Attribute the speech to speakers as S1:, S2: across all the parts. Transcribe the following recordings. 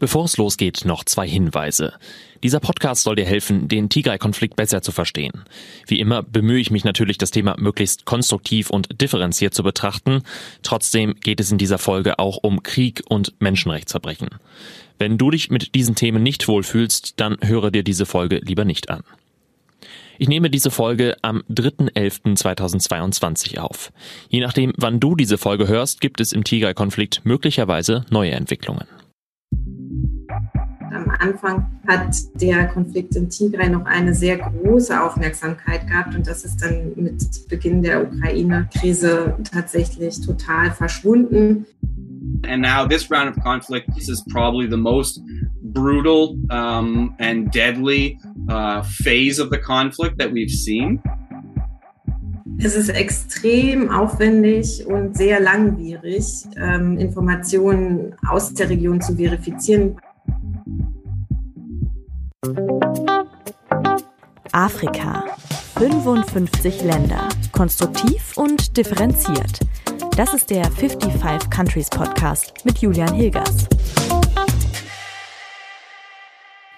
S1: Bevor es losgeht, noch zwei Hinweise. Dieser Podcast soll dir helfen, den Tigray-Konflikt besser zu verstehen. Wie immer bemühe ich mich natürlich, das Thema möglichst konstruktiv und differenziert zu betrachten. Trotzdem geht es in dieser Folge auch um Krieg und Menschenrechtsverbrechen. Wenn du dich mit diesen Themen nicht wohlfühlst, dann höre dir diese Folge lieber nicht an. Ich nehme diese Folge am 3.11.2022 auf. Je nachdem, wann du diese Folge hörst, gibt es im Tigray-Konflikt möglicherweise neue Entwicklungen.
S2: Anfang hat der Konflikt in Tigray noch eine sehr große Aufmerksamkeit gehabt und das ist dann mit Beginn der Ukraine-Krise tatsächlich total verschwunden.
S3: And now this round of conflict, is probably the most brutal um, and deadly uh, phase of the conflict that we've seen.
S2: Es ist extrem aufwendig und sehr langwierig, ähm, Informationen aus der Region zu verifizieren.
S4: Afrika. 55 Länder. Konstruktiv und differenziert. Das ist der 55 Countries Podcast mit Julian Hilgers.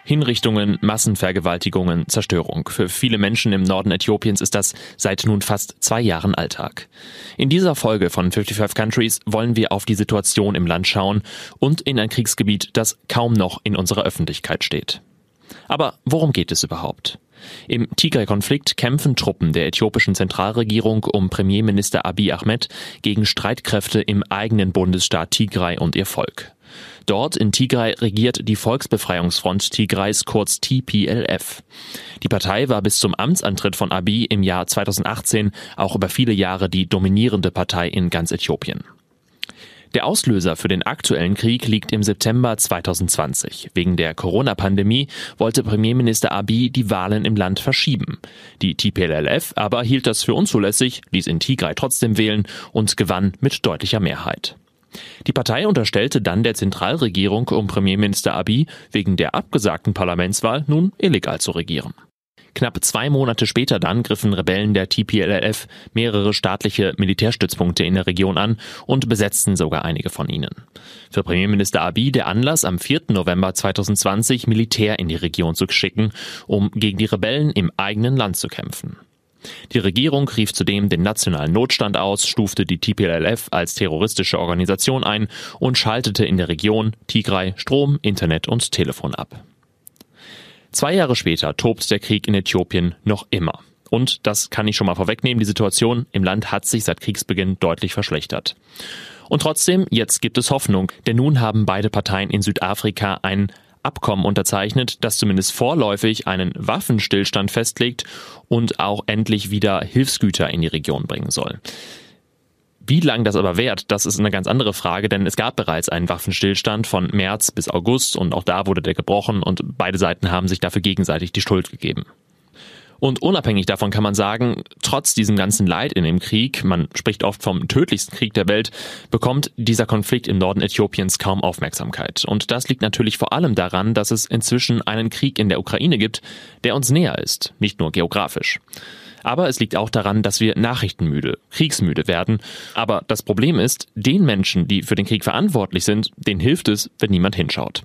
S1: Hinrichtungen, Massenvergewaltigungen, Zerstörung. Für viele Menschen im Norden Äthiopiens ist das seit nun fast zwei Jahren Alltag. In dieser Folge von 55 Countries wollen wir auf die Situation im Land schauen und in ein Kriegsgebiet, das kaum noch in unserer Öffentlichkeit steht. Aber worum geht es überhaupt? Im Tigray-Konflikt kämpfen Truppen der äthiopischen Zentralregierung um Premierminister Abiy Ahmed gegen Streitkräfte im eigenen Bundesstaat Tigray und ihr Volk. Dort in Tigray regiert die Volksbefreiungsfront Tigrays kurz TPLF. Die Partei war bis zum Amtsantritt von Abiy im Jahr 2018 auch über viele Jahre die dominierende Partei in ganz Äthiopien. Der Auslöser für den aktuellen Krieg liegt im September 2020. Wegen der Corona-Pandemie wollte Premierminister Abiy die Wahlen im Land verschieben. Die TPLF aber hielt das für unzulässig, ließ in Tigray trotzdem wählen und gewann mit deutlicher Mehrheit. Die Partei unterstellte dann der Zentralregierung um Premierminister Abiy wegen der abgesagten Parlamentswahl nun illegal zu regieren. Knapp zwei Monate später dann griffen Rebellen der TPLF mehrere staatliche Militärstützpunkte in der Region an und besetzten sogar einige von ihnen. Für Premierminister Abiy der Anlass, am 4. November 2020 Militär in die Region zu schicken, um gegen die Rebellen im eigenen Land zu kämpfen. Die Regierung rief zudem den nationalen Notstand aus, stufte die TPLF als terroristische Organisation ein und schaltete in der Region Tigray Strom, Internet und Telefon ab. Zwei Jahre später tobt der Krieg in Äthiopien noch immer. Und das kann ich schon mal vorwegnehmen, die Situation im Land hat sich seit Kriegsbeginn deutlich verschlechtert. Und trotzdem, jetzt gibt es Hoffnung, denn nun haben beide Parteien in Südafrika ein Abkommen unterzeichnet, das zumindest vorläufig einen Waffenstillstand festlegt und auch endlich wieder Hilfsgüter in die Region bringen soll. Wie lang das aber währt, das ist eine ganz andere Frage, denn es gab bereits einen Waffenstillstand von März bis August und auch da wurde der gebrochen und beide Seiten haben sich dafür gegenseitig die Schuld gegeben. Und unabhängig davon kann man sagen, trotz diesem ganzen Leid in dem Krieg, man spricht oft vom tödlichsten Krieg der Welt, bekommt dieser Konflikt im Norden Äthiopiens kaum Aufmerksamkeit. Und das liegt natürlich vor allem daran, dass es inzwischen einen Krieg in der Ukraine gibt, der uns näher ist, nicht nur geografisch. Aber es liegt auch daran, dass wir nachrichtenmüde, kriegsmüde werden. Aber das Problem ist, den Menschen, die für den Krieg verantwortlich sind, denen hilft es, wenn niemand hinschaut.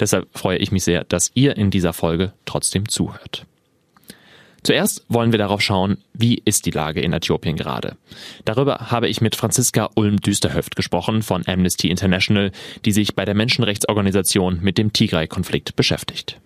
S1: Deshalb freue ich mich sehr, dass ihr in dieser Folge trotzdem zuhört. Zuerst wollen wir darauf schauen, wie ist die Lage in Äthiopien gerade. Darüber habe ich mit Franziska Ulm-Düsterhöft gesprochen von Amnesty International, die sich bei der Menschenrechtsorganisation mit dem Tigray-Konflikt beschäftigt.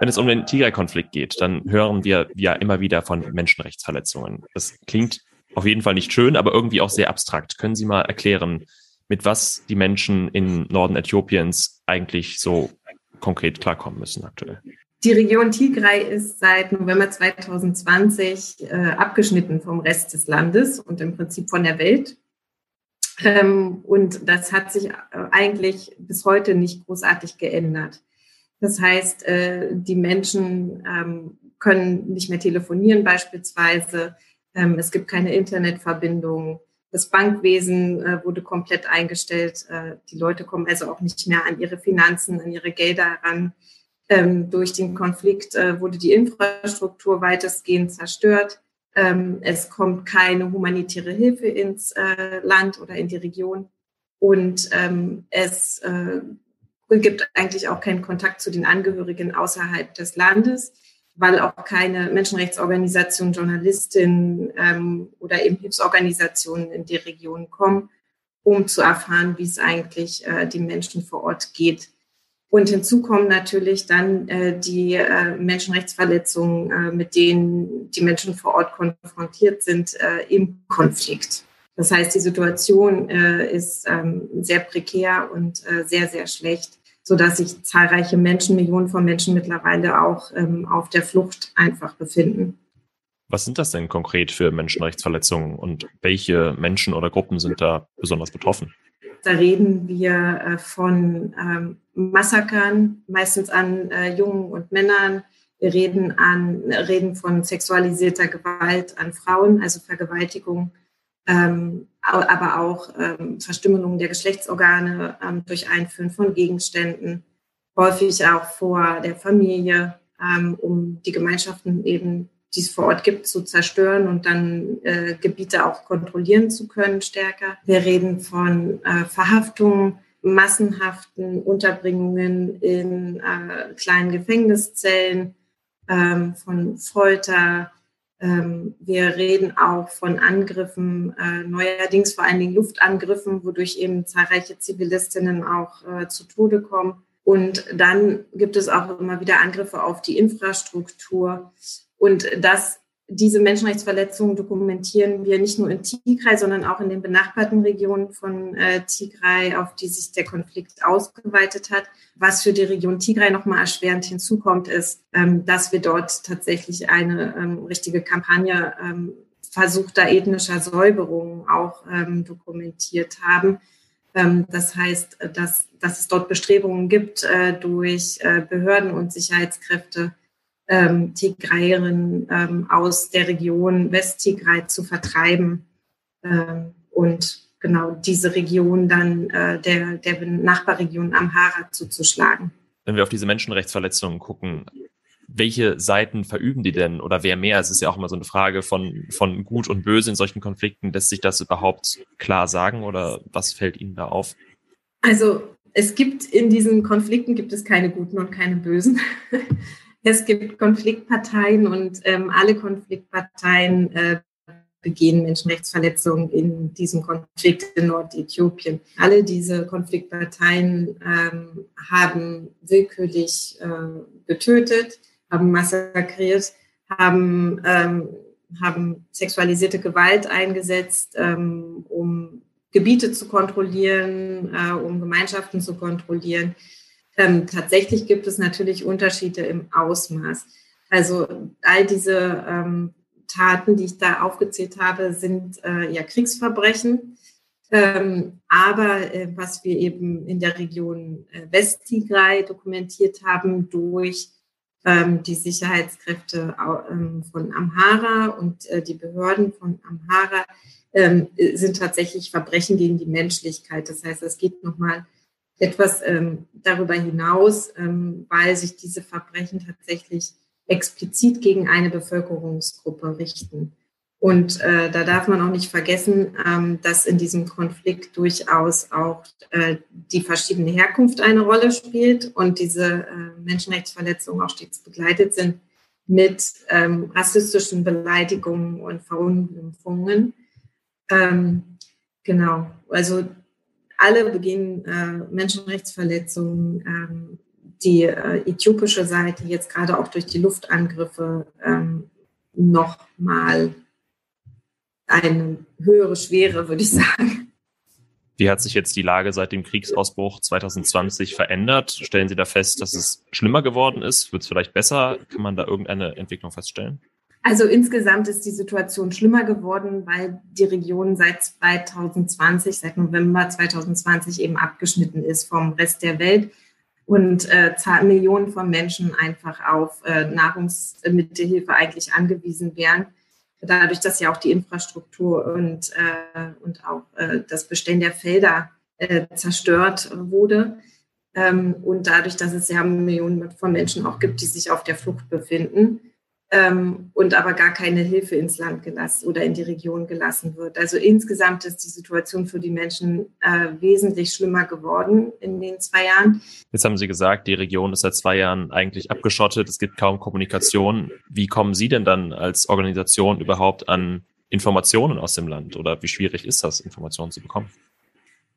S1: Wenn es um den Tigray-Konflikt geht, dann hören wir ja immer wieder von Menschenrechtsverletzungen. Das klingt auf jeden Fall nicht schön, aber irgendwie auch sehr abstrakt. Können Sie mal erklären, mit was die Menschen im Norden Äthiopiens eigentlich so konkret klarkommen müssen aktuell?
S2: Die Region Tigray ist seit November 2020 äh, abgeschnitten vom Rest des Landes und im Prinzip von der Welt. Ähm, und das hat sich äh, eigentlich bis heute nicht großartig geändert. Das heißt, äh, die Menschen ähm, können nicht mehr telefonieren beispielsweise. Ähm, es gibt keine Internetverbindung. Das Bankwesen äh, wurde komplett eingestellt. Äh, die Leute kommen also auch nicht mehr an ihre Finanzen, an ihre Gelder ran. Ähm, durch den Konflikt wurde die Infrastruktur weitestgehend zerstört. Es kommt keine humanitäre Hilfe ins Land oder in die Region. Und es gibt eigentlich auch keinen Kontakt zu den Angehörigen außerhalb des Landes, weil auch keine Menschenrechtsorganisationen, Journalistinnen ähm, oder eben Hilfsorganisationen in die Region kommen, um zu erfahren, wie es eigentlich äh, den Menschen vor Ort geht. Und hinzu kommen natürlich dann äh, die äh, Menschenrechtsverletzungen, äh, mit denen die Menschen vor Ort konfrontiert sind äh, im Konflikt. Das heißt, die Situation äh, ist ähm, sehr prekär und äh, sehr, sehr schlecht, so dass sich zahlreiche Menschen, Millionen von Menschen mittlerweile auch ähm, auf der Flucht einfach befinden.
S1: Was sind das denn konkret für Menschenrechtsverletzungen und welche Menschen oder Gruppen sind da besonders betroffen?
S2: Da reden wir äh, von ähm, Massakern, meistens an äh, Jungen und Männern. Wir reden, an, reden von sexualisierter Gewalt an Frauen, also Vergewaltigung ähm, aber auch ähm, Verstümmelung der Geschlechtsorgane ähm, durch Einführen von Gegenständen, häufig auch vor der Familie, ähm, um die Gemeinschaften eben, die es vor Ort gibt, zu zerstören und dann äh, Gebiete auch kontrollieren zu können stärker. Wir reden von äh, Verhaftungen, massenhaften Unterbringungen in äh, kleinen Gefängniszellen, ähm, von Folter, wir reden auch von Angriffen, äh, neuerdings vor allen Dingen Luftangriffen, wodurch eben zahlreiche Zivilistinnen auch äh, zu Tode kommen. Und dann gibt es auch immer wieder Angriffe auf die Infrastruktur. Und das diese Menschenrechtsverletzungen dokumentieren wir nicht nur in Tigray, sondern auch in den benachbarten Regionen von äh, Tigray, auf die sich der Konflikt ausgeweitet hat. Was für die Region Tigray nochmal erschwerend hinzukommt, ist, ähm, dass wir dort tatsächlich eine ähm, richtige Kampagne ähm, versuchter ethnischer Säuberung auch ähm, dokumentiert haben. Ähm, das heißt, dass, dass es dort Bestrebungen gibt, äh, durch äh, Behörden und Sicherheitskräfte, ähm, Tigrayerinnen ähm, aus der Region West-Tigray zu vertreiben ähm, und genau diese Region dann äh, der, der Nachbarregion Amhara zuzuschlagen.
S1: Wenn wir auf diese Menschenrechtsverletzungen gucken, welche Seiten verüben die denn oder wer mehr? Es ist ja auch immer so eine Frage von, von Gut und Böse in solchen Konflikten. Lässt sich das überhaupt klar sagen oder was fällt Ihnen da auf?
S2: Also es gibt in diesen Konflikten gibt es keine Guten und keine Bösen. Es gibt Konfliktparteien und ähm, alle Konfliktparteien äh, begehen Menschenrechtsverletzungen in diesem Konflikt in Nordäthiopien. Alle diese Konfliktparteien ähm, haben willkürlich äh, getötet, haben massakriert, haben, ähm, haben sexualisierte Gewalt eingesetzt, ähm, um Gebiete zu kontrollieren, äh, um Gemeinschaften zu kontrollieren. Ähm, tatsächlich gibt es natürlich Unterschiede im Ausmaß. Also all diese ähm, Taten, die ich da aufgezählt habe, sind äh, ja Kriegsverbrechen. Ähm, aber äh, was wir eben in der Region äh, Westtigray dokumentiert haben durch ähm, die Sicherheitskräfte ähm, von Amhara und äh, die Behörden von Amhara, ähm, sind tatsächlich Verbrechen gegen die Menschlichkeit. Das heißt, es geht nochmal etwas ähm, darüber hinaus, ähm, weil sich diese Verbrechen tatsächlich explizit gegen eine Bevölkerungsgruppe richten. Und äh, da darf man auch nicht vergessen, ähm, dass in diesem Konflikt durchaus auch äh, die verschiedene Herkunft eine Rolle spielt und diese äh, Menschenrechtsverletzungen auch stets begleitet sind mit ähm, rassistischen Beleidigungen und Verunglimpfungen. Ähm, genau, also alle begehen äh, Menschenrechtsverletzungen. Ähm, die äh, äthiopische Seite jetzt gerade auch durch die Luftangriffe ähm, nochmal eine höhere Schwere, würde ich sagen.
S1: Wie hat sich jetzt die Lage seit dem Kriegsausbruch 2020 verändert? Stellen Sie da fest, dass es schlimmer geworden ist? Wird es vielleicht besser? Kann man da irgendeine Entwicklung feststellen?
S2: Also insgesamt ist die Situation schlimmer geworden, weil die Region seit 2020, seit November 2020 eben abgeschnitten ist vom Rest der Welt und äh, Millionen von Menschen einfach auf äh, Nahrungsmittelhilfe eigentlich angewiesen wären. dadurch, dass ja auch die Infrastruktur und, äh, und auch äh, das Bestehen der Felder äh, zerstört wurde. Ähm, und dadurch, dass es ja Millionen von Menschen auch gibt, die sich auf der Flucht befinden ähm, und aber gar keine Hilfe ins Land gelassen oder in die Region gelassen wird. Also insgesamt ist die Situation für die Menschen äh, wesentlich schlimmer geworden in den zwei Jahren.
S1: Jetzt haben Sie gesagt, die Region ist seit zwei Jahren eigentlich abgeschottet, es gibt kaum Kommunikation. Wie kommen Sie denn dann als Organisation überhaupt an Informationen aus dem Land oder wie schwierig ist das, Informationen zu bekommen?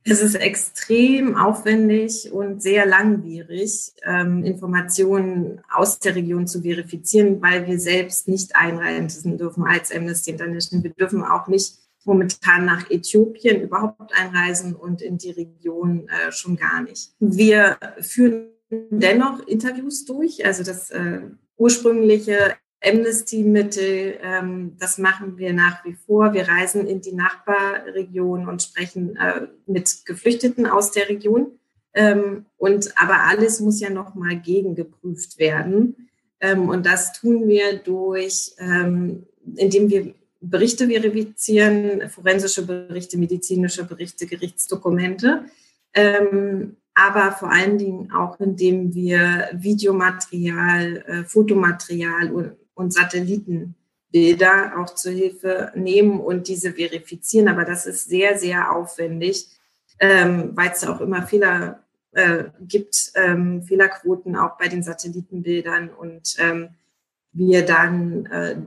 S2: Es ist extrem aufwendig und sehr langwierig, ähm, Informationen aus der Region zu verifizieren, weil wir selbst nicht einreisen dürfen als Amnesty International. Wir dürfen auch nicht momentan nach Äthiopien überhaupt einreisen und in die Region äh, schon gar nicht. Wir führen dennoch Interviews durch. Also das äh, ursprüngliche Amnesty-Mittel, ähm, das machen wir nach wie vor. Wir reisen in die Nachbarregion und sprechen äh, mit Geflüchteten aus der Region. Ähm, und aber alles muss ja nochmal gegengeprüft werden. Ähm, und das tun wir durch, ähm, indem wir Berichte verifizieren, forensische Berichte, medizinische Berichte, Gerichtsdokumente. Ähm, aber vor allen Dingen auch, indem wir Videomaterial, äh, Fotomaterial und und Satellitenbilder auch zur Hilfe nehmen und diese verifizieren. Aber das ist sehr, sehr aufwendig, ähm, weil es auch immer Fehler äh, gibt, ähm, Fehlerquoten auch bei den Satellitenbildern und ähm, wir dann äh,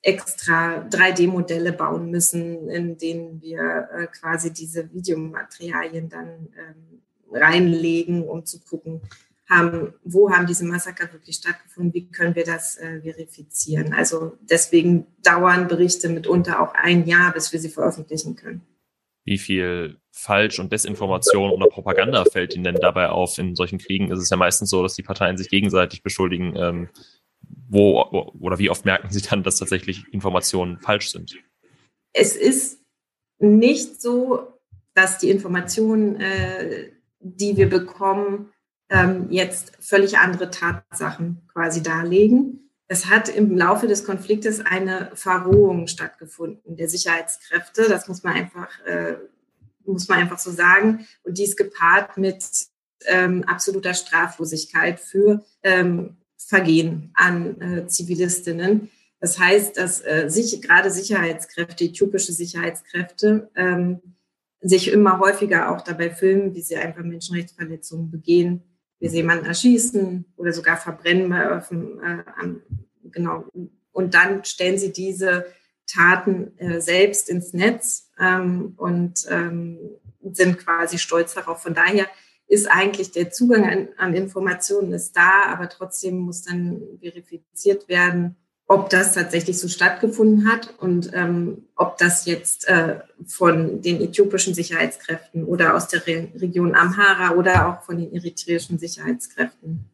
S2: extra 3D-Modelle bauen müssen, in denen wir äh, quasi diese Videomaterialien dann ähm, reinlegen, um zu gucken, haben, wo haben diese Massaker wirklich stattgefunden, wie können wir das äh, verifizieren. Also deswegen dauern Berichte mitunter auch ein Jahr, bis wir sie veröffentlichen können.
S1: Wie viel Falsch- und Desinformation oder Propaganda fällt Ihnen denn dabei auf? In solchen Kriegen ist es ja meistens so, dass die Parteien sich gegenseitig beschuldigen. Ähm, wo oder wie oft merken Sie dann, dass tatsächlich Informationen falsch sind?
S2: Es ist nicht so, dass die Informationen, äh, die wir bekommen, ähm, jetzt völlig andere Tatsachen quasi darlegen. Es hat im Laufe des Konfliktes eine Verrohung stattgefunden der Sicherheitskräfte. Das muss man einfach, äh, muss man einfach so sagen. Und dies gepaart mit ähm, absoluter Straflosigkeit für ähm, Vergehen an äh, Zivilistinnen. Das heißt, dass äh, sich gerade Sicherheitskräfte, äthiopische Sicherheitskräfte, ähm, sich immer häufiger auch dabei filmen, wie sie einfach Menschenrechtsverletzungen begehen wir sehen jemanden erschießen oder sogar verbrennen bei Öfen, äh, genau. Und dann stellen sie diese Taten äh, selbst ins Netz ähm, und ähm, sind quasi stolz darauf. Von daher ist eigentlich der Zugang an, an Informationen ist da, aber trotzdem muss dann verifiziert werden, ob das tatsächlich so stattgefunden hat und ähm, ob das jetzt äh, von den äthiopischen Sicherheitskräften oder aus der Re Region Amhara oder auch von den eritreischen Sicherheitskräften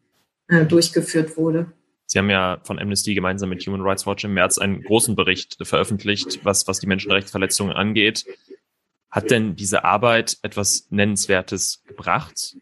S2: äh, durchgeführt wurde.
S1: Sie haben ja von Amnesty gemeinsam mit Human Rights Watch im März einen großen Bericht veröffentlicht, was, was die Menschenrechtsverletzungen angeht. Hat denn diese Arbeit etwas Nennenswertes gebracht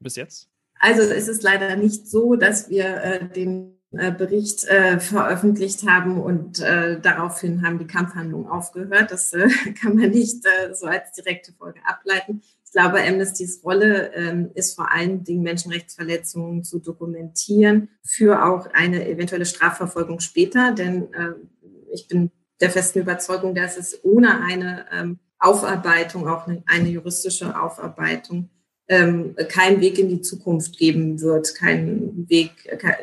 S1: bis jetzt?
S2: Also es ist leider nicht so, dass wir äh, den Bericht äh, veröffentlicht haben und äh, daraufhin haben die Kampfhandlungen aufgehört. Das äh, kann man nicht äh, so als direkte Folge ableiten. Ich glaube, Amnestys Rolle ähm, ist vor allen Dingen Menschenrechtsverletzungen zu dokumentieren für auch eine eventuelle Strafverfolgung später, denn äh, ich bin der festen Überzeugung, dass es ohne eine ähm, Aufarbeitung, auch eine, eine juristische Aufarbeitung, ähm, keinen Weg in die Zukunft geben wird, keinen Weg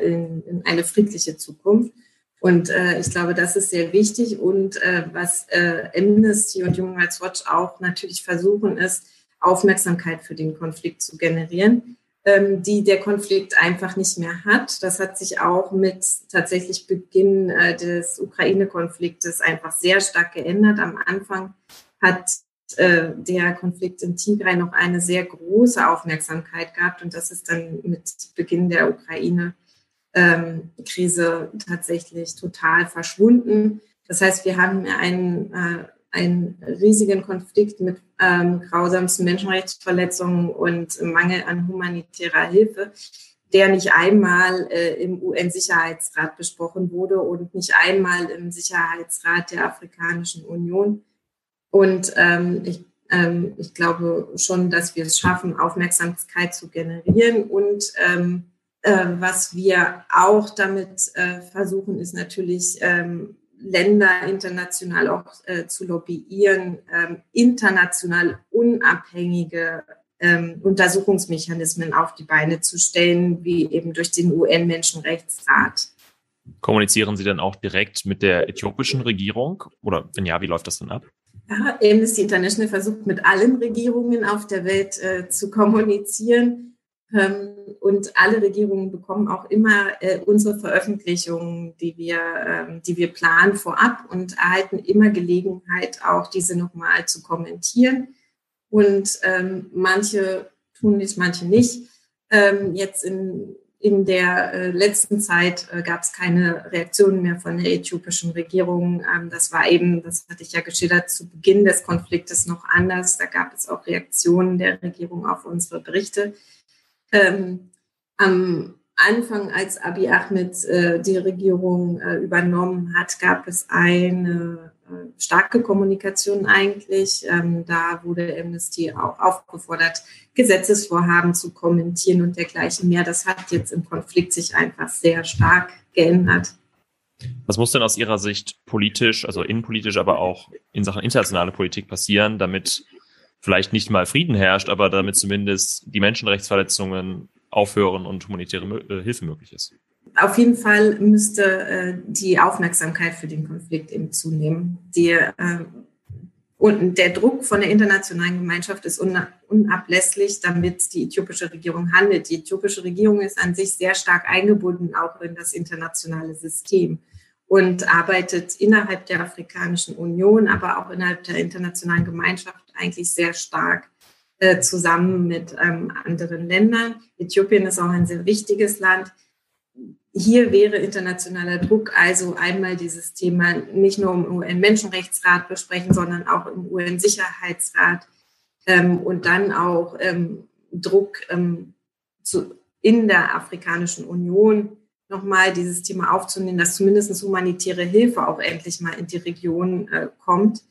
S2: in, in eine friedliche Zukunft. Und äh, ich glaube, das ist sehr wichtig. Und äh, was äh, Amnesty und Human Rights Watch auch natürlich versuchen, ist, Aufmerksamkeit für den Konflikt zu generieren, ähm, die der Konflikt einfach nicht mehr hat. Das hat sich auch mit tatsächlich Beginn äh, des Ukraine-Konfliktes einfach sehr stark geändert. Am Anfang hat der Konflikt in Tigray noch eine sehr große Aufmerksamkeit gehabt und das ist dann mit Beginn der Ukraine-Krise tatsächlich total verschwunden. Das heißt, wir haben einen, äh, einen riesigen Konflikt mit ähm, grausamsten Menschenrechtsverletzungen und Mangel an humanitärer Hilfe, der nicht einmal äh, im UN-Sicherheitsrat besprochen wurde und nicht einmal im Sicherheitsrat der Afrikanischen Union. Und ähm, ich, ähm, ich glaube schon, dass wir es schaffen, Aufmerksamkeit zu generieren. Und ähm, äh, was wir auch damit äh, versuchen, ist natürlich ähm, Länder international auch äh, zu lobbyieren, ähm, international unabhängige ähm, Untersuchungsmechanismen auf die Beine zu stellen, wie eben durch den UN-Menschenrechtsrat.
S1: Kommunizieren Sie dann auch direkt mit der äthiopischen Regierung? Oder wenn ja, wie läuft das dann ab?
S2: Ja, Amnesty International versucht mit allen Regierungen auf der Welt äh, zu kommunizieren. Ähm, und alle Regierungen bekommen auch immer äh, unsere Veröffentlichungen, die wir, ähm, die wir planen, vorab und erhalten immer Gelegenheit, auch diese nochmal zu kommentieren und ähm, manche tun dies, manche nicht. Ähm, jetzt in, in der äh, letzten Zeit äh, gab es keine Reaktionen mehr von der äthiopischen Regierung. Ähm, das war eben, das hatte ich ja geschildert, zu Beginn des Konfliktes noch anders. Da gab es auch Reaktionen der Regierung auf unsere Berichte. Ähm, am Anfang, als Abiy Ahmed äh, die Regierung äh, übernommen hat, gab es eine äh, starke Kommunikation eigentlich. Ähm, da wurde Amnesty auch aufgefordert, Gesetzesvorhaben zu kommentieren und dergleichen mehr. Das hat jetzt im Konflikt sich einfach sehr stark geändert.
S1: Was muss denn aus Ihrer Sicht politisch, also innenpolitisch, aber auch in Sachen internationale Politik passieren, damit vielleicht nicht mal Frieden herrscht, aber damit zumindest die Menschenrechtsverletzungen aufhören und humanitäre äh, Hilfe möglich ist?
S2: auf jeden Fall müsste äh, die Aufmerksamkeit für den Konflikt eben zunehmen. Die, äh, und der Druck von der internationalen Gemeinschaft ist unablässlich, damit die äthiopische Regierung handelt. Die äthiopische Regierung ist an sich sehr stark eingebunden auch in das internationale System und arbeitet innerhalb der Afrikanischen Union, aber auch innerhalb der internationalen Gemeinschaft eigentlich sehr stark äh, zusammen mit ähm, anderen Ländern. Äthiopien ist auch ein sehr wichtiges Land hier wäre internationaler Druck also einmal dieses Thema nicht nur im UN-Menschenrechtsrat besprechen, sondern auch im UN-Sicherheitsrat ähm, und dann auch ähm, Druck ähm, zu, in der Afrikanischen Union nochmal dieses Thema aufzunehmen, dass zumindest humanitäre Hilfe auch endlich mal in die Region äh, kommt.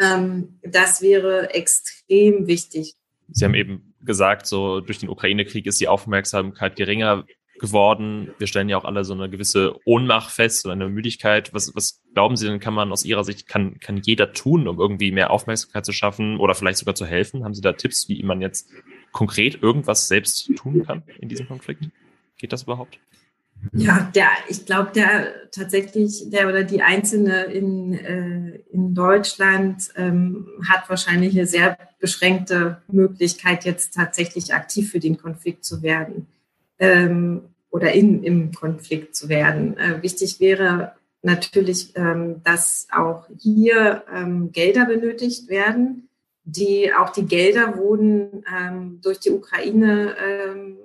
S2: Ähm, das wäre extrem wichtig.
S1: Sie haben eben gesagt, so durch den Ukraine-Krieg ist die Aufmerksamkeit geringer geworden. Wir stellen ja auch alle so eine gewisse Ohnmacht fest oder eine Müdigkeit. Was, was glauben Sie denn, kann man aus Ihrer Sicht, kann, kann jeder tun, um irgendwie mehr Aufmerksamkeit zu schaffen oder vielleicht sogar zu helfen? Haben Sie da Tipps, wie man jetzt konkret irgendwas selbst tun kann in diesem Konflikt? Geht das überhaupt?
S2: Ja, der, ich glaube, der tatsächlich, der oder die Einzelne in, äh, in Deutschland ähm, hat wahrscheinlich eine sehr beschränkte Möglichkeit, jetzt tatsächlich aktiv für den Konflikt zu werden ähm, oder in, im Konflikt zu werden. Äh, wichtig wäre natürlich, ähm, dass auch hier ähm, Gelder benötigt werden. Die, auch die Gelder wurden ähm, durch die Ukraine-Krise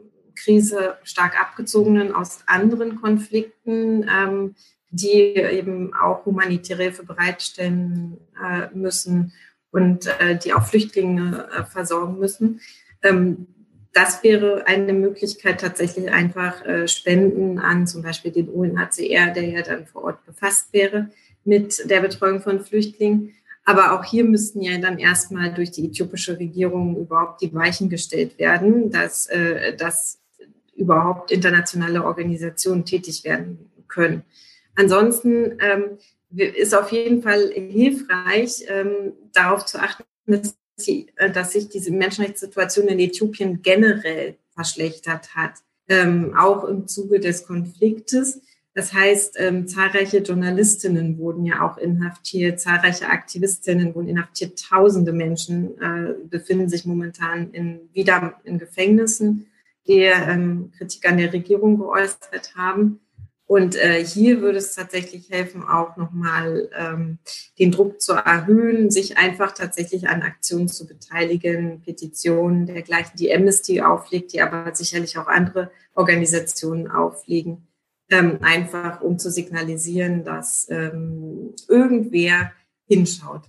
S2: ähm, stark abgezogen aus anderen Konflikten, ähm, die eben auch humanitäre Hilfe bereitstellen äh, müssen und äh, die auch Flüchtlinge äh, versorgen müssen. Ähm, das wäre eine Möglichkeit, tatsächlich einfach äh, Spenden an zum Beispiel den UNHCR, der ja dann vor Ort befasst wäre mit der Betreuung von Flüchtlingen. Aber auch hier müssten ja dann erstmal durch die äthiopische Regierung überhaupt die Weichen gestellt werden, dass, äh, dass überhaupt internationale Organisationen tätig werden können. Ansonsten ähm, ist auf jeden Fall hilfreich, ähm, darauf zu achten, dass äh, dass sich diese Menschenrechtssituation in Äthiopien generell verschlechtert hat, ähm, auch im Zuge des Konfliktes. Das heißt, ähm, zahlreiche Journalistinnen wurden ja auch inhaftiert, zahlreiche Aktivistinnen wurden inhaftiert, tausende Menschen äh, befinden sich momentan in, wieder in Gefängnissen, die ähm, Kritik an der Regierung geäußert haben. Und äh, hier würde es tatsächlich helfen, auch nochmal ähm, den Druck zu erhöhen, sich einfach tatsächlich an Aktionen zu beteiligen, Petitionen dergleichen, die Amnesty auflegt, die aber sicherlich auch andere Organisationen auflegen, ähm, einfach um zu signalisieren, dass ähm, irgendwer hinschaut.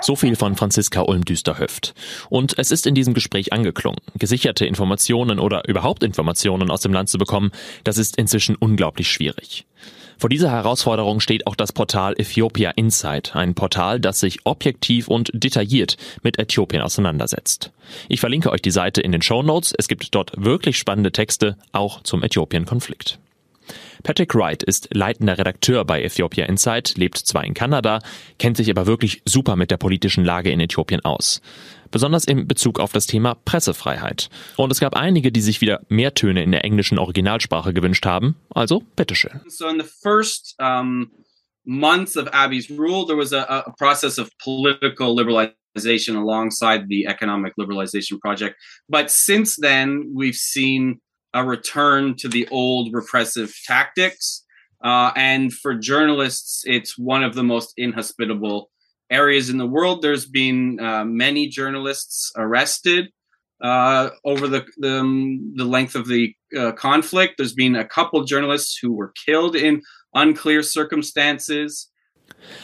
S1: So viel von Franziska Ulm-Düsterhöft. Und es ist in diesem Gespräch angeklungen. Gesicherte Informationen oder überhaupt Informationen aus dem Land zu bekommen, das ist inzwischen unglaublich schwierig. Vor dieser Herausforderung steht auch das Portal Ethiopia Insight, ein Portal, das sich objektiv und detailliert mit Äthiopien auseinandersetzt. Ich verlinke euch die Seite in den Show Notes. Es gibt dort wirklich spannende Texte, auch zum Äthiopien-Konflikt. Patrick Wright ist leitender Redakteur bei Ethiopia Insight, lebt zwar in Kanada, kennt sich aber wirklich super mit der politischen Lage in Äthiopien aus. Besonders in Bezug auf das Thema Pressefreiheit. Und es gab einige, die sich wieder mehr Töne in der englischen Originalsprache gewünscht haben. Also, bitteschön.
S3: So in the first um, months of Abby's rule, there was a, a process of political liberalization alongside the economic liberalization project. But since then, we've seen a return to the old repressive tactics. Uh, and for journalists, it's one of the most inhospitable areas in the world. There's been uh, many journalists arrested uh, over the the, um, the, length of the uh, conflict. There's been a couple journalists who were killed in unclear circumstances.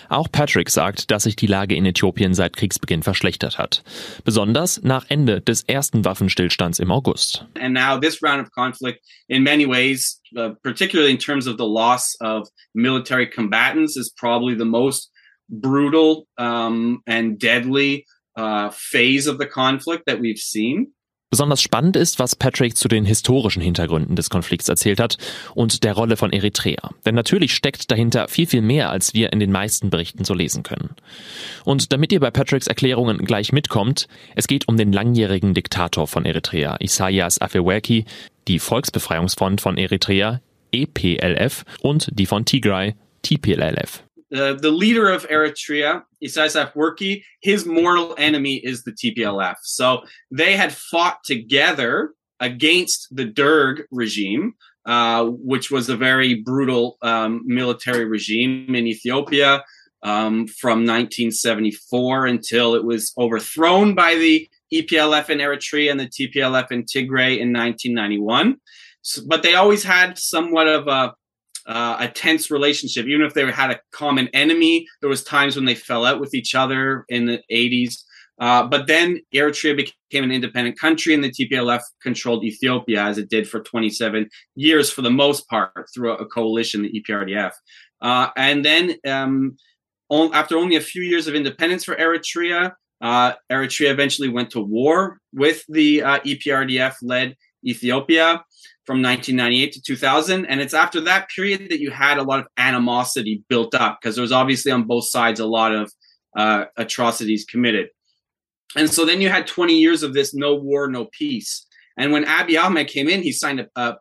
S1: Auch Patrick sagt, dass sich die Lage in Äthiopien seit Kriegsbeginn verschlechtert hat. Besonders nach Ende des ersten Waffenstillstands im August.
S3: And now this round of conflict in many ways, uh, particularly in terms of the loss of military combatants, is probably the most brutal um, and deadly uh, phase of the conflict that we've seen.
S1: Besonders spannend ist, was Patrick zu den historischen Hintergründen des Konflikts erzählt hat und der Rolle von Eritrea. Denn natürlich steckt dahinter viel, viel mehr, als wir in den meisten Berichten so lesen können. Und damit ihr bei Patricks Erklärungen gleich mitkommt, es geht um den langjährigen Diktator von Eritrea, Isaias Afewerki, die Volksbefreiungsfront von Eritrea, EPLF, und die von Tigray, TPLF.
S3: Uh, the leader of Eritrea, Isaias Afwerki, his mortal enemy is the TPLF. So they had fought together against the Derg regime, uh, which was a very brutal um, military regime in Ethiopia um, from 1974 until it was overthrown by the EPLF in Eritrea and the TPLF in Tigray in 1991. So, but they always had somewhat of a uh, a tense relationship. Even if they had a common enemy, there was times when they fell out with each other in the 80s. Uh, but then Eritrea became an independent country, and the TPLF controlled Ethiopia as it did for 27 years, for the most part, through a coalition, the EPRDF. Uh, and then, um, on, after only a few years of independence for Eritrea, uh, Eritrea eventually went to war with the uh, EPRDF led Ethiopia from 1998 to 2000. And it's after that period that you had a lot of animosity built up because there was obviously on both sides a lot of uh, atrocities committed. And so then you had 20 years of this no war, no peace. And when Abiy Ahmed came in, he signed a, a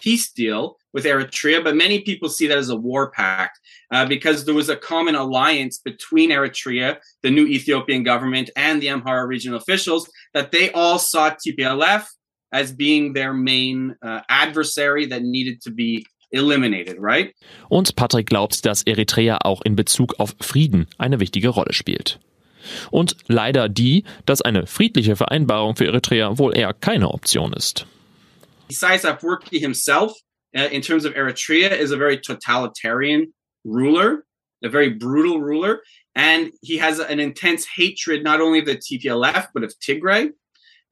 S3: peace deal with Eritrea, but many people see that as a war pact uh, because there was a common alliance between Eritrea, the new Ethiopian government, and the Amhara regional officials that they all saw TPLF as being their main uh, adversary that needed to be eliminated, right?
S1: Und Patrick glaubt, dass Eritrea auch in Bezug auf Frieden eine wichtige Rolle spielt. Und leider die, dass eine friedliche Vereinbarung für Eritrea wohl eher keine Option ist.
S3: Isaias Afwerki himself, uh, in terms of Eritrea, is a very totalitarian ruler, a very brutal ruler, and he has an intense hatred not only of the TPLF but of Tigray.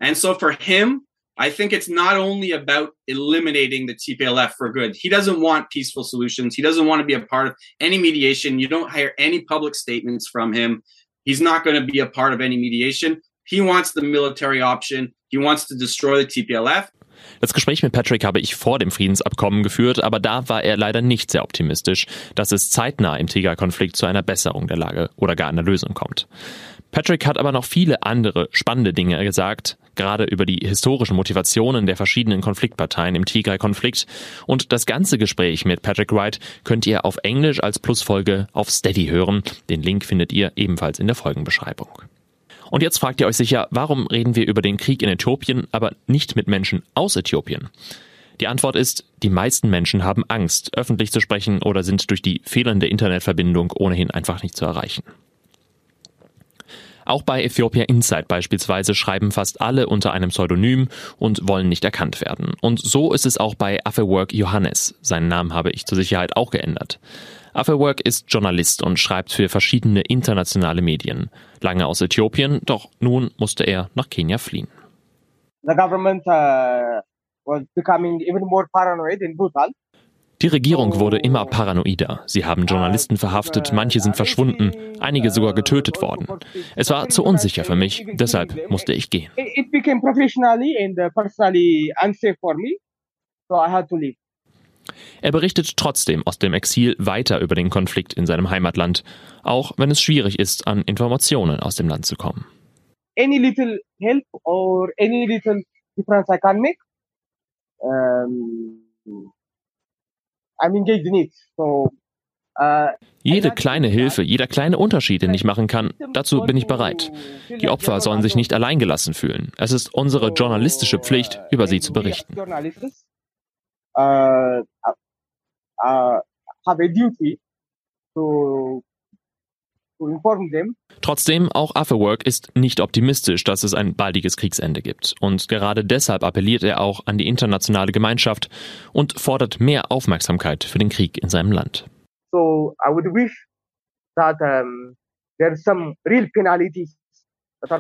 S3: And so for him, I think it's not only about eliminating the TPLF for good. He doesn't want peaceful solutions. He doesn't want to be a part of any mediation. You don't hear any public statements from him. He's not going to be a part of any mediation. He wants the military option. He wants to destroy the TPLF.
S1: Das Gespräch mit Patrick habe ich vor dem Friedensabkommen geführt, aber da war er leider nicht sehr optimistisch, dass es zeitnah im Tiger-Konflikt zu einer Besserung der Lage oder gar einer Lösung kommt. Patrick hat aber noch viele andere spannende Dinge gesagt, gerade über die historischen Motivationen der verschiedenen Konfliktparteien im Tigray-Konflikt. Und das ganze Gespräch mit Patrick Wright könnt ihr auf Englisch als Plusfolge auf Steady hören. Den Link findet ihr ebenfalls in der Folgenbeschreibung. Und jetzt fragt ihr euch sicher, warum reden wir über den Krieg in Äthiopien, aber nicht mit Menschen aus Äthiopien? Die Antwort ist, die meisten Menschen haben Angst, öffentlich zu sprechen oder sind durch die fehlende Internetverbindung ohnehin einfach nicht zu erreichen. Auch bei Ethiopia Insight beispielsweise schreiben fast alle unter einem Pseudonym und wollen nicht erkannt werden. Und so ist es auch bei Afework Johannes. Seinen Namen habe ich zur Sicherheit auch geändert. Afewerk ist Journalist und schreibt für verschiedene internationale Medien. Lange aus Äthiopien, doch nun musste er nach Kenia fliehen.
S5: The government uh, was becoming even more paranoid and brutal.
S1: Die Regierung wurde immer paranoider. Sie haben Journalisten verhaftet, manche sind verschwunden, einige sogar getötet worden. Es war zu unsicher für mich, deshalb musste ich gehen.
S5: Uh.
S1: Er berichtet trotzdem aus dem Exil weiter über den Konflikt in seinem Heimatland, auch wenn es schwierig ist, an Informationen aus dem Land zu kommen.
S5: Any little help or any little difference I can make, um, I'm engaged in it. So, uh,
S1: Jede kleine Hilfe, jeder kleine Unterschied, den ich machen kann, dazu bin ich bereit. Die Opfer sollen sich nicht alleingelassen fühlen. Es ist unsere journalistische Pflicht, über sie zu berichten.
S5: Uh, have a duty to.
S1: Trotzdem, auch Afework ist nicht optimistisch, dass es ein baldiges Kriegsende gibt. Und gerade deshalb appelliert er auch an die internationale Gemeinschaft und fordert mehr Aufmerksamkeit für den Krieg in seinem Land.
S5: So I would wish that um, there's some real penalties.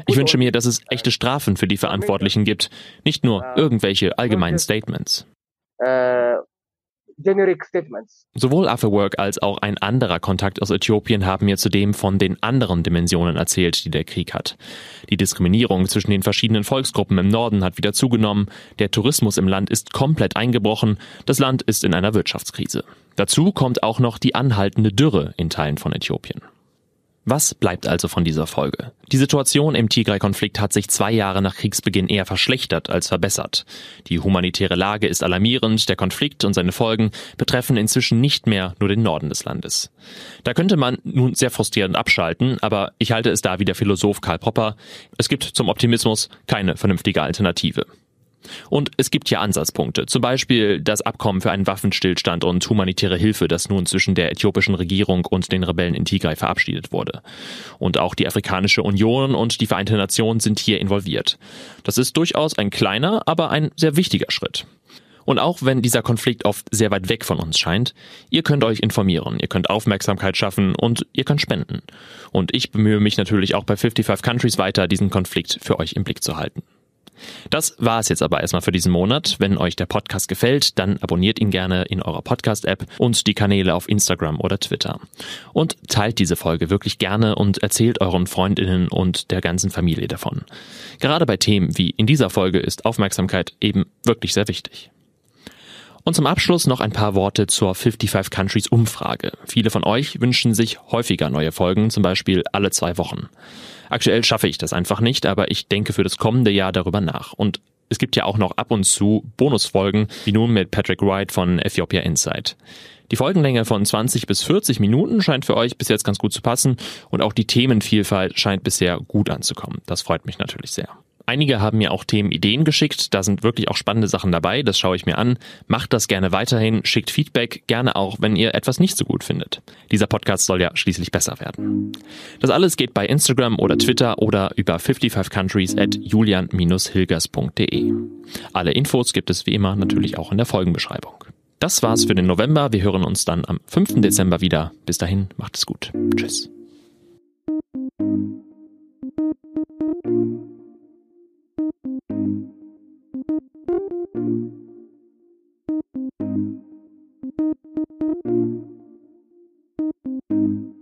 S1: Ich wünsche mir, dass es echte Strafen für die Verantwortlichen gibt, nicht nur irgendwelche allgemeinen Statements.
S5: uh, generic statements.
S1: Sowohl Afework als auch ein anderer Kontakt aus Äthiopien haben mir zudem von den anderen Dimensionen erzählt, die der Krieg hat. Die Diskriminierung zwischen den verschiedenen Volksgruppen im Norden hat wieder zugenommen, der Tourismus im Land ist komplett eingebrochen, das Land ist in einer Wirtschaftskrise. Dazu kommt auch noch die anhaltende Dürre in Teilen von Äthiopien. Was bleibt also von dieser Folge? Die Situation im Tigray-Konflikt hat sich zwei Jahre nach Kriegsbeginn eher verschlechtert als verbessert. Die humanitäre Lage ist alarmierend, der Konflikt und seine Folgen betreffen inzwischen nicht mehr nur den Norden des Landes. Da könnte man nun sehr frustrierend abschalten, aber ich halte es da wie der Philosoph Karl Popper, es gibt zum Optimismus keine vernünftige Alternative. Und es gibt hier Ansatzpunkte, zum Beispiel das Abkommen für einen Waffenstillstand und humanitäre Hilfe, das nun zwischen der äthiopischen Regierung und den Rebellen in Tigray verabschiedet wurde. Und auch die Afrikanische Union und die Vereinte Nationen sind hier involviert. Das ist durchaus ein kleiner, aber ein sehr wichtiger Schritt. Und auch wenn dieser Konflikt oft sehr weit weg von uns scheint, ihr könnt euch informieren, ihr könnt Aufmerksamkeit schaffen und ihr könnt spenden. Und ich bemühe mich natürlich auch bei 55 Countries weiter, diesen Konflikt für euch im Blick zu halten. Das war es jetzt aber erstmal für diesen Monat. Wenn euch der Podcast gefällt, dann abonniert ihn gerne in eurer Podcast-App und die Kanäle auf Instagram oder Twitter. Und teilt diese Folge wirklich gerne und erzählt euren Freundinnen und der ganzen Familie davon. Gerade bei Themen wie in dieser Folge ist Aufmerksamkeit eben wirklich sehr wichtig. Und zum Abschluss noch ein paar Worte zur 55 Countries Umfrage. Viele von euch wünschen sich häufiger neue Folgen, zum Beispiel alle zwei Wochen. Aktuell schaffe ich das einfach nicht, aber ich denke für das kommende Jahr darüber nach. Und es gibt ja auch noch ab und zu Bonusfolgen, wie nun mit Patrick Wright von Ethiopia Insight. Die Folgenlänge von 20 bis 40 Minuten scheint für euch bis jetzt ganz gut zu passen und auch die Themenvielfalt scheint bisher gut anzukommen. Das freut mich natürlich sehr. Einige haben mir auch Themenideen geschickt, da sind wirklich auch spannende Sachen dabei, das schaue ich mir an. Macht das gerne weiterhin, schickt Feedback, gerne auch, wenn ihr etwas nicht so gut findet. Dieser Podcast soll ja schließlich besser werden. Das alles geht bei Instagram oder Twitter oder über 55countries at julian-hilgers.de. Alle Infos gibt es wie immer natürlich auch in der Folgenbeschreibung. Das war's für den November. Wir hören uns dann am 5. Dezember wieder. Bis dahin, macht es gut. Tschüss. Thank you.